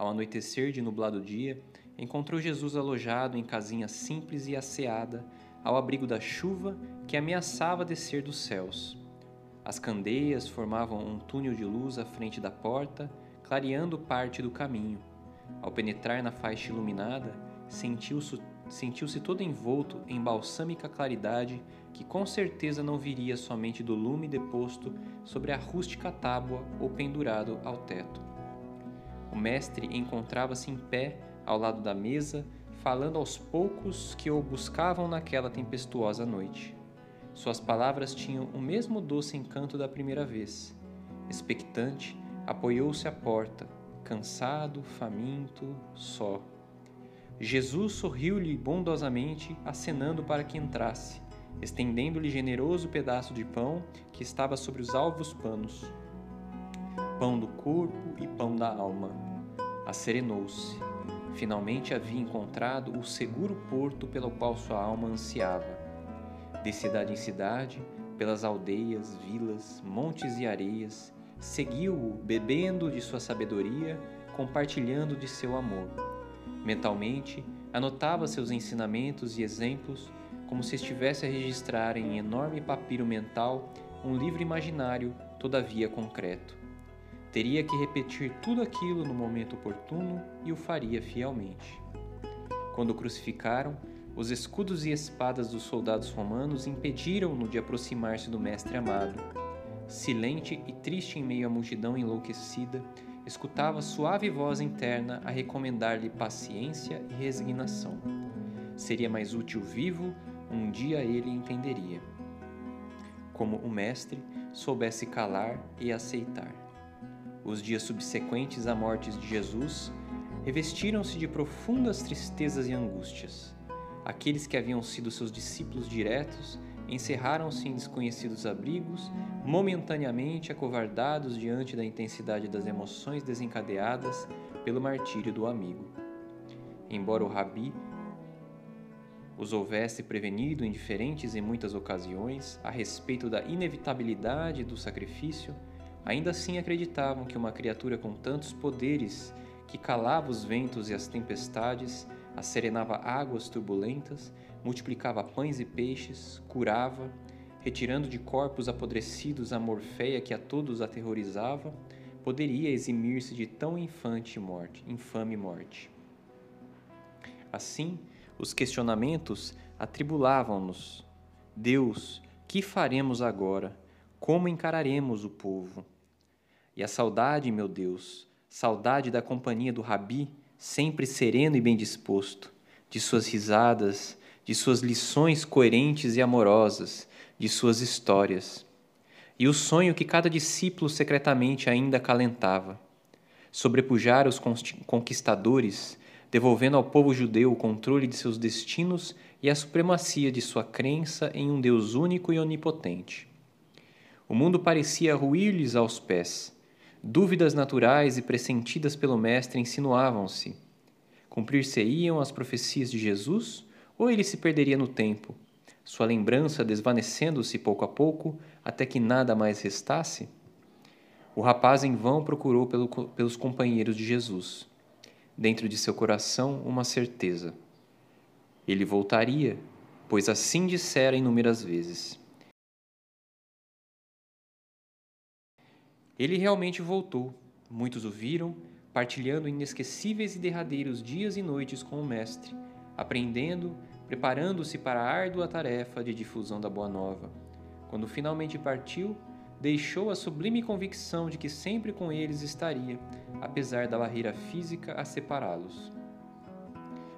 Ao anoitecer de nublado dia, encontrou Jesus alojado em casinha simples e asseada, ao abrigo da chuva que ameaçava descer dos céus. As candeias formavam um túnel de luz à frente da porta, clareando parte do caminho. Ao penetrar na faixa iluminada, sentiu-se sentiu todo envolto em balsâmica claridade que com certeza não viria somente do lume deposto sobre a rústica tábua ou pendurado ao teto. O mestre encontrava-se em pé ao lado da mesa, falando aos poucos que o buscavam naquela tempestuosa noite. Suas palavras tinham o mesmo doce encanto da primeira vez. Expectante, apoiou-se à porta, cansado, faminto, só. Jesus sorriu-lhe bondosamente, acenando para que entrasse, estendendo-lhe generoso pedaço de pão que estava sobre os alvos panos pão do corpo e pão da alma. Acerenou-se. Finalmente havia encontrado o seguro porto pelo qual sua alma ansiava. De cidade em cidade, pelas aldeias, vilas, montes e areias, seguiu-o bebendo de sua sabedoria, compartilhando de seu amor. Mentalmente, anotava seus ensinamentos e exemplos como se estivesse a registrar em enorme papiro mental um livro imaginário, todavia concreto. Teria que repetir tudo aquilo no momento oportuno e o faria fielmente. Quando o crucificaram, os escudos e espadas dos soldados romanos impediram-no de aproximar-se do Mestre amado. Silente e triste em meio à multidão enlouquecida, escutava suave voz interna a recomendar-lhe paciência e resignação. Seria mais útil vivo, um dia ele entenderia. Como o Mestre soubesse calar e aceitar. Os dias subsequentes à morte de Jesus revestiram-se de profundas tristezas e angústias. aqueles que haviam sido seus discípulos diretos encerraram-se em desconhecidos abrigos, momentaneamente acovardados diante da intensidade das emoções desencadeadas pelo martírio do amigo. Embora o rabi os houvesse prevenido em diferentes e muitas ocasiões a respeito da inevitabilidade do sacrifício, ainda assim acreditavam que uma criatura com tantos poderes, que calava os ventos e as tempestades, asserenava águas turbulentas, multiplicava pães e peixes, curava, retirando de corpos apodrecidos a morfeia que a todos aterrorizava, poderia eximir-se de tão infante morte, infame morte. Assim, os questionamentos atribulavam-nos. Deus, que faremos agora? Como encararemos o povo? E a saudade, meu Deus, saudade da companhia do Rabi, sempre sereno e bem disposto, de suas risadas, de suas lições coerentes e amorosas, de suas histórias. E o sonho que cada discípulo secretamente ainda acalentava: sobrepujar os conquistadores devolvendo ao povo judeu o controle de seus destinos e a supremacia de sua crença em um Deus único e onipotente. O mundo parecia ruir-lhes aos pés. Dúvidas naturais e pressentidas pelo Mestre insinuavam-se. Cumprir-se-iam as profecias de Jesus ou ele se perderia no tempo, sua lembrança desvanecendo-se pouco a pouco até que nada mais restasse? O rapaz em vão procurou pelo, pelos companheiros de Jesus dentro de seu coração uma certeza. Ele voltaria, pois assim dissera inúmeras vezes. Ele realmente voltou. Muitos o viram, partilhando inesquecíveis e derradeiros dias e noites com o Mestre, aprendendo, preparando-se para a árdua tarefa de difusão da Boa Nova. Quando finalmente partiu, deixou a sublime convicção de que sempre com eles estaria, apesar da barreira física a separá-los.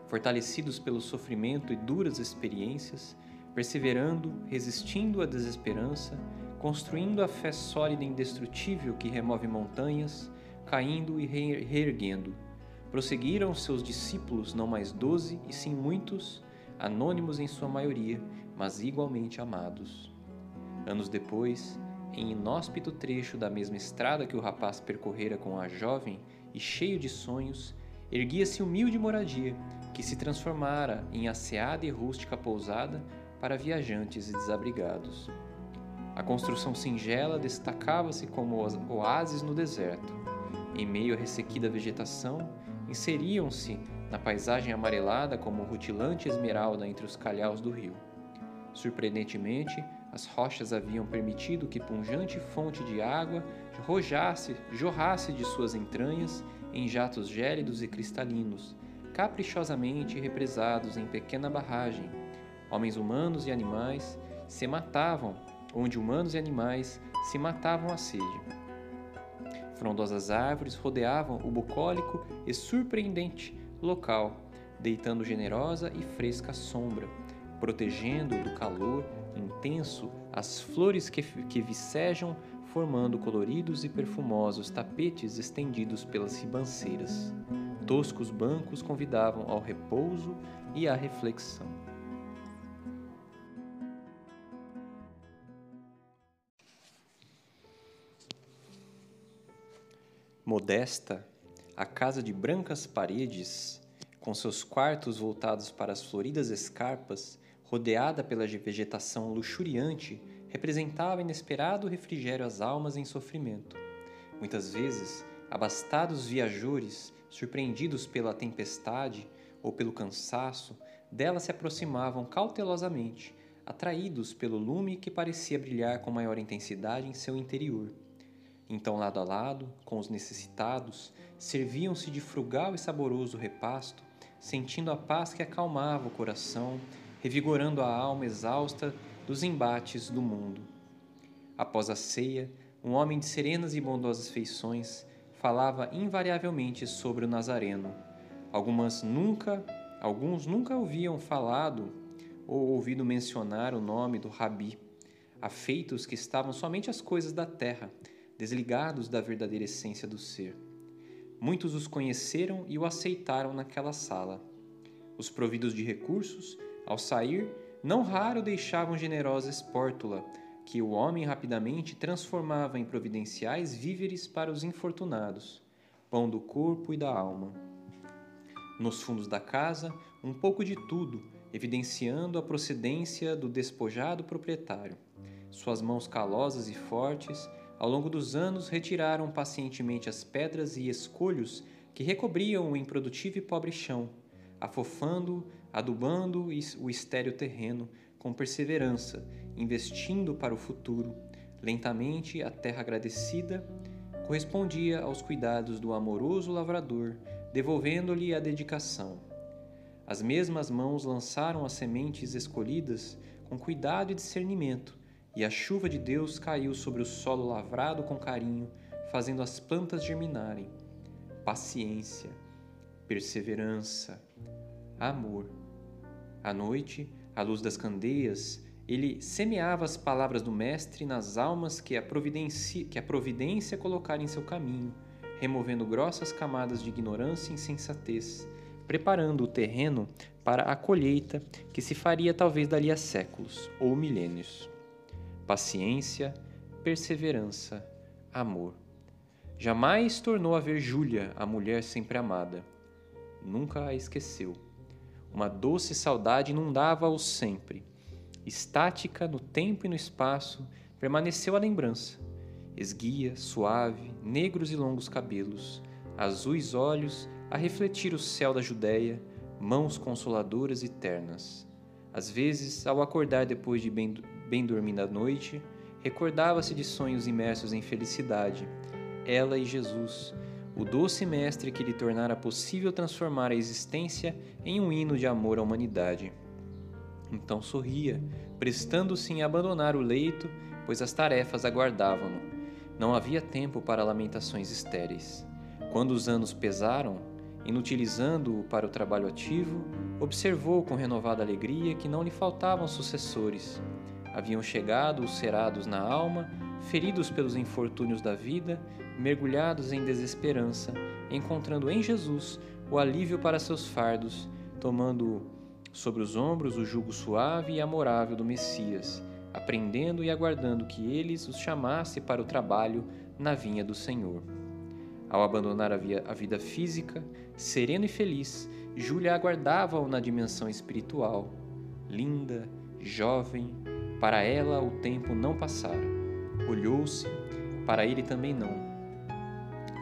Fortalecidos pelo sofrimento e duras experiências, perseverando, resistindo à desesperança, construindo a fé sólida e indestrutível que remove montanhas, caindo e reerguendo, prosseguiram seus discípulos, não mais doze, e sim muitos, anônimos em sua maioria, mas igualmente amados. Anos depois, em inóspito trecho da mesma estrada que o rapaz percorrera com a jovem e cheio de sonhos, erguia-se humilde moradia que se transformara em asseada e rústica pousada para viajantes e desabrigados. A construção singela destacava-se como oásis no deserto. Em meio à ressequida vegetação, inseriam-se na paisagem amarelada como rutilante esmeralda entre os calhaus do rio. Surpreendentemente, as rochas haviam permitido que punjante fonte de água rojasse, jorrasse de suas entranhas em jatos gélidos e cristalinos, caprichosamente represados em pequena barragem. Homens humanos e animais se matavam, onde humanos e animais se matavam à sede. Frondosas árvores rodeavam o bucólico e surpreendente local, deitando generosa e fresca sombra, protegendo do calor intenso as flores que, que vicejam, formando coloridos e perfumosos tapetes estendidos pelas ribanceiras. Toscos bancos convidavam ao repouso e à reflexão. Modesta, a casa de brancas paredes, com seus quartos voltados para as floridas escarpas, rodeada pela vegetação luxuriante, representava inesperado refrigério às almas em sofrimento. Muitas vezes, abastados viajores, surpreendidos pela tempestade ou pelo cansaço, dela se aproximavam cautelosamente, atraídos pelo lume que parecia brilhar com maior intensidade em seu interior. Então, lado a lado, com os necessitados, serviam-se de frugal e saboroso repasto, sentindo a paz que acalmava o coração revigorando a alma exausta dos embates do mundo. Após a ceia, um homem de serenas e bondosas feições falava invariavelmente sobre o Nazareno. Algumas nunca, alguns nunca haviam falado ou ouvido mencionar o nome do Rabi, afeitos que estavam somente às coisas da terra, desligados da verdadeira essência do ser. Muitos os conheceram e o aceitaram naquela sala. Os providos de recursos Ao sair, não raro deixavam generosa espórtula, que o homem rapidamente transformava em providenciais víveres para os infortunados, pão do corpo e da alma. Nos fundos da casa, um pouco de tudo, evidenciando a procedência do despojado proprietário. Suas mãos calosas e fortes, ao longo dos anos, retiraram pacientemente as pedras e escolhos que recobriam o improdutivo e pobre chão, afofando, adubando o estéril terreno com perseverança, investindo para o futuro. Lentamente, a terra agradecida correspondia aos cuidados do amoroso lavrador, devolvendo-lhe a dedicação. As mesmas mãos lançaram as sementes escolhidas com cuidado e discernimento, e a chuva de Deus caiu sobre o solo lavrado com carinho, fazendo as plantas germinarem. Paciência, perseverança, amor. À noite, à luz das candeias, ele semeava as palavras do Mestre nas almas que a que a providência colocara em seu caminho, removendo grossas camadas de ignorância e insensatez, preparando o terreno para a colheita que se faria talvez dali a séculos ou milênios paciência, perseverança, amor. Jamais tornou a ver Júlia, a mulher sempre amada. Nunca a esqueceu. Uma doce saudade inundava-o sempre. Estática no tempo e no espaço, permaneceu a lembrança. Esguia, suave, negros e longos cabelos, azuis olhos a refletir o céu da Judéia, mãos consoladoras e ternas. Às vezes, ao acordar depois de bem, bem dormida à noite, recordava-se de sonhos imersos em felicidade. Ela e Jesus, o doce mestre que lhe tornara possível transformar a existência em um hino de amor à humanidade. Então sorria, prestando-se em abandonar o leito, pois as tarefas aguardavam-no. Não havia tempo para lamentações estéreis. Quando os anos pesaram, inutilizando-o para o trabalho ativo, observou com renovada alegria que não lhe faltavam sucessores. Haviam chegado os cerados na alma, feridos pelos infortúnios da vida, mergulhados em desesperança, encontrando em Jesus o alívio para seus fardos, tomando sobre os ombros o jugo suave e amorável do Messias, aprendendo e aguardando que eles os chamasse para o trabalho na vinha do Senhor. Ao abandonar a vida física, sereno e feliz, Júlia aguardava-o na dimensão espiritual. Linda, jovem, para ela o tempo não passara. Olhou-se, para ele também não,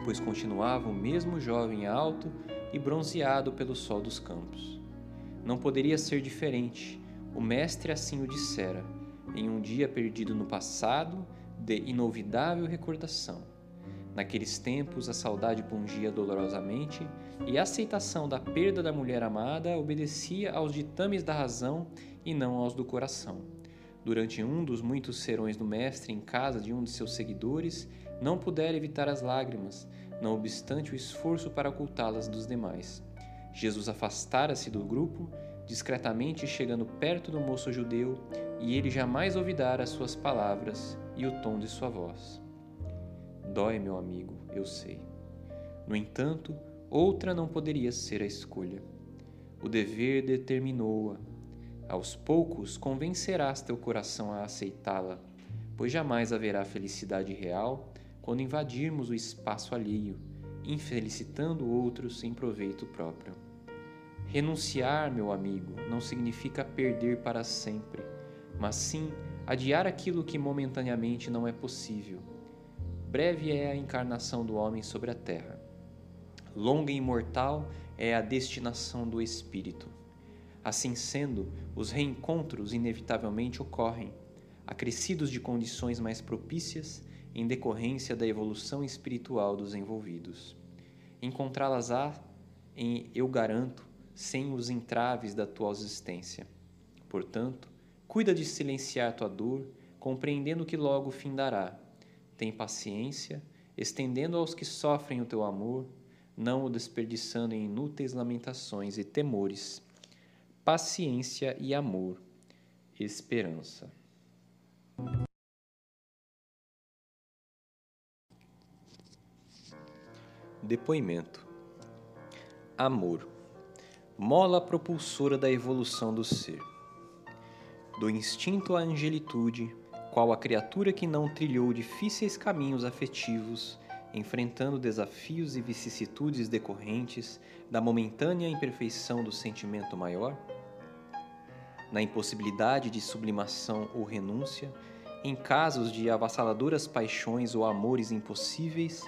pois continuava o mesmo jovem alto e bronzeado pelo sol dos campos. Não poderia ser diferente, o mestre assim o dissera, em um dia perdido no passado de inolvidável recordação. Naqueles tempos, a saudade pungia dolorosamente e a aceitação da perda da mulher amada obedecia aos ditames da razão e não aos do coração. Durante um dos muitos serões do Mestre em casa de um de seus seguidores, não pudera evitar as lágrimas, não obstante o esforço para ocultá-las dos demais. Jesus afastara-se do grupo, discretamente chegando perto do moço judeu, e ele jamais ouvidara suas palavras e o tom de sua voz. Dói, meu amigo, eu sei. No entanto, outra não poderia ser a escolha. O dever determinou-a. Aos poucos convencerás teu coração a aceitá-la, pois jamais haverá felicidade real quando invadirmos o espaço alheio, infelicitando outros em proveito próprio. Renunciar, meu amigo, não significa perder para sempre, mas sim adiar aquilo que momentaneamente não é possível Breve é a encarnação do homem sobre a terra. Longa e imortal é a destinação do espírito. Assim sendo, os reencontros inevitavelmente ocorrem, acrescidos de condições mais propícias em decorrência da evolução espiritual dos envolvidos. Encontrá-las-á em eu garanto, sem os entraves da tua existência. Portanto, cuida de silenciar tua dor, compreendendo que logo findará tem paciência, estendendo aos que sofrem o teu amor, não o desperdiçando em inúteis lamentações e temores. Paciência e amor, esperança. Depoimento: Amor, mola propulsora da evolução do ser. do instinto à angelitude, qual a criatura que não trilhou difíceis caminhos afetivos, enfrentando desafios e vicissitudes decorrentes da momentânea imperfeição do sentimento maior? Na impossibilidade de sublimação ou renúncia, em casos de avassaladoras paixões ou amores impossíveis,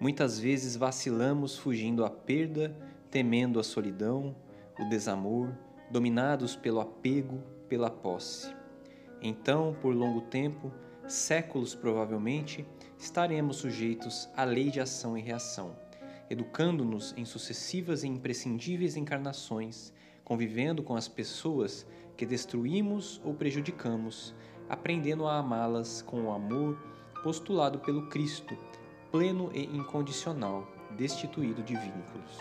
muitas vezes vacilamos fugindo à perda, temendo a solidão, o desamor, dominados pelo apego, pela posse. Então, por longo tempo, séculos provavelmente, estaremos sujeitos à lei de ação e reação, educando-nos em sucessivas e imprescindíveis encarnações, convivendo com as pessoas que destruímos ou prejudicamos, aprendendo a amá-las com o amor postulado pelo Cristo, pleno e incondicional, destituído de vínculos.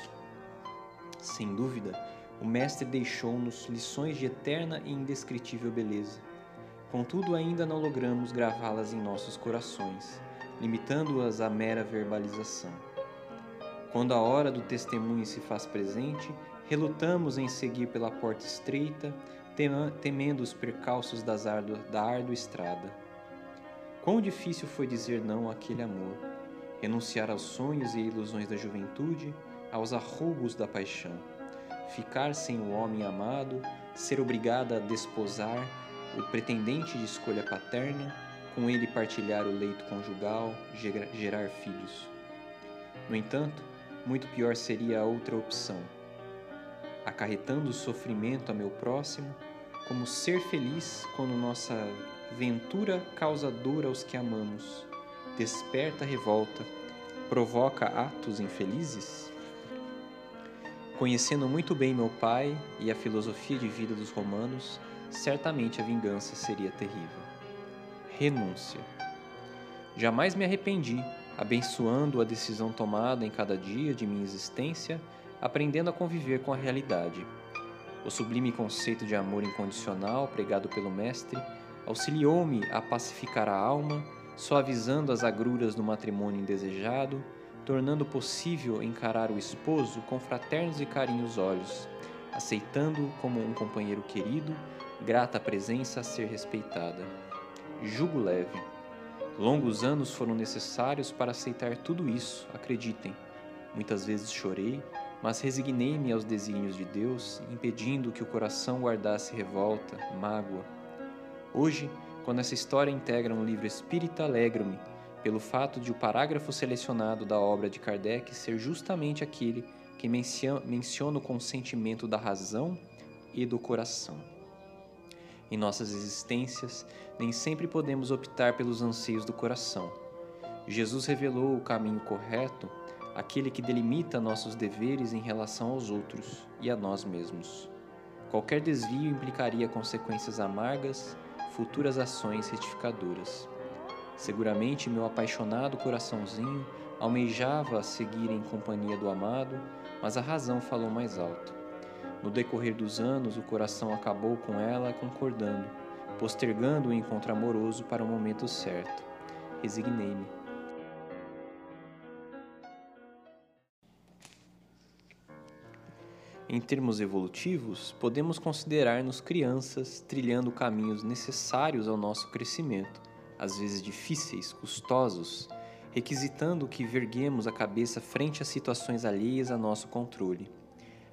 Sem dúvida, o Mestre deixou-nos lições de eterna e indescritível beleza. Contudo, ainda não logramos gravá-las em nossos corações, limitando-as à mera verbalização. Quando a hora do testemunho se faz presente, relutamos em seguir pela porta estreita, temendo os percalços da árdua estrada. Quão difícil foi dizer não àquele amor, renunciar aos sonhos e ilusões da juventude, aos arrugos da paixão, ficar sem o homem amado, ser obrigada a desposar o pretendente de escolha paterna, com ele partilhar o leito conjugal, gerar filhos. No entanto, muito pior seria a outra opção acarretando sofrimento a meu próximo, como ser feliz quando nossa ventura causa dor aos que amamos, desperta revolta, provoca atos infelizes? Conhecendo muito bem meu pai e a filosofia de vida dos romanos, certamente a vingança seria terrível. Renúncia. Jamais me arrependi, abençoando a decisão tomada em cada dia de minha existência aprendendo a conviver com a realidade. O sublime conceito de amor incondicional pregado pelo Mestre auxiliou-me a pacificar a alma, suavizando as agruras do matrimônio indesejado, tornando possível encarar o esposo com fraternos e carinhos olhos, aceitando-o como um companheiro querido, grata presença a ser respeitada. Jugo leve. Longos anos foram necessários para aceitar tudo isso, acreditem. Muitas vezes chorei, mas resignei-me aos desígnios de Deus, impedindo que o coração guardasse revolta, mágoa. Hoje, quando essa história integra um livro espírita, alegro-me pelo fato de o parágrafo selecionado da obra de Kardec ser justamente aquele que menciona o consentimento da razão e do coração. Em nossas existências, nem sempre podemos optar pelos anseios do coração. Jesus revelou o caminho correto aquele que delimita nossos deveres em relação aos outros e a nós mesmos. Qualquer desvio implicaria consequências amargas, futuras ações retificadoras. Seguramente meu apaixonado coraçãozinho almejava seguir em companhia do amado, mas a razão falou mais alto. No decorrer dos anos, o coração acabou com ela concordando, postergando o encontro amoroso para o momento certo. Resignei-me Em termos evolutivos, podemos considerar-nos crianças trilhando caminhos necessários ao nosso crescimento, às vezes difíceis, custosos, requisitando que verguemos a cabeça frente a situações alheias a nosso controle.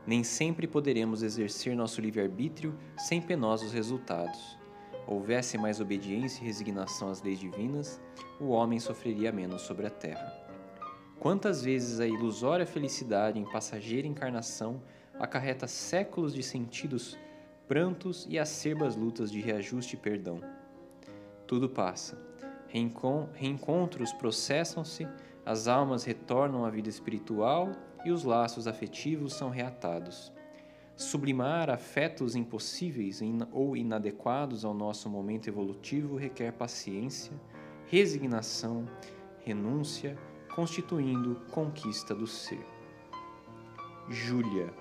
Nem sempre poderemos exercer nosso livre-arbítrio sem penosos resultados. Houvesse mais obediência e resignação às leis divinas, o homem sofreria menos sobre a terra. Quantas vezes a ilusória felicidade em passageira encarnação acarreta séculos de sentidos, prantos e acerbas lutas de reajuste e perdão. Tudo passa. Reencontros processam-se, as almas retornam à vida espiritual e os laços afetivos são reatados. Sublimar afetos impossíveis ou inadequados ao nosso momento evolutivo requer paciência, resignação, renúncia, constituindo conquista do ser. Júlia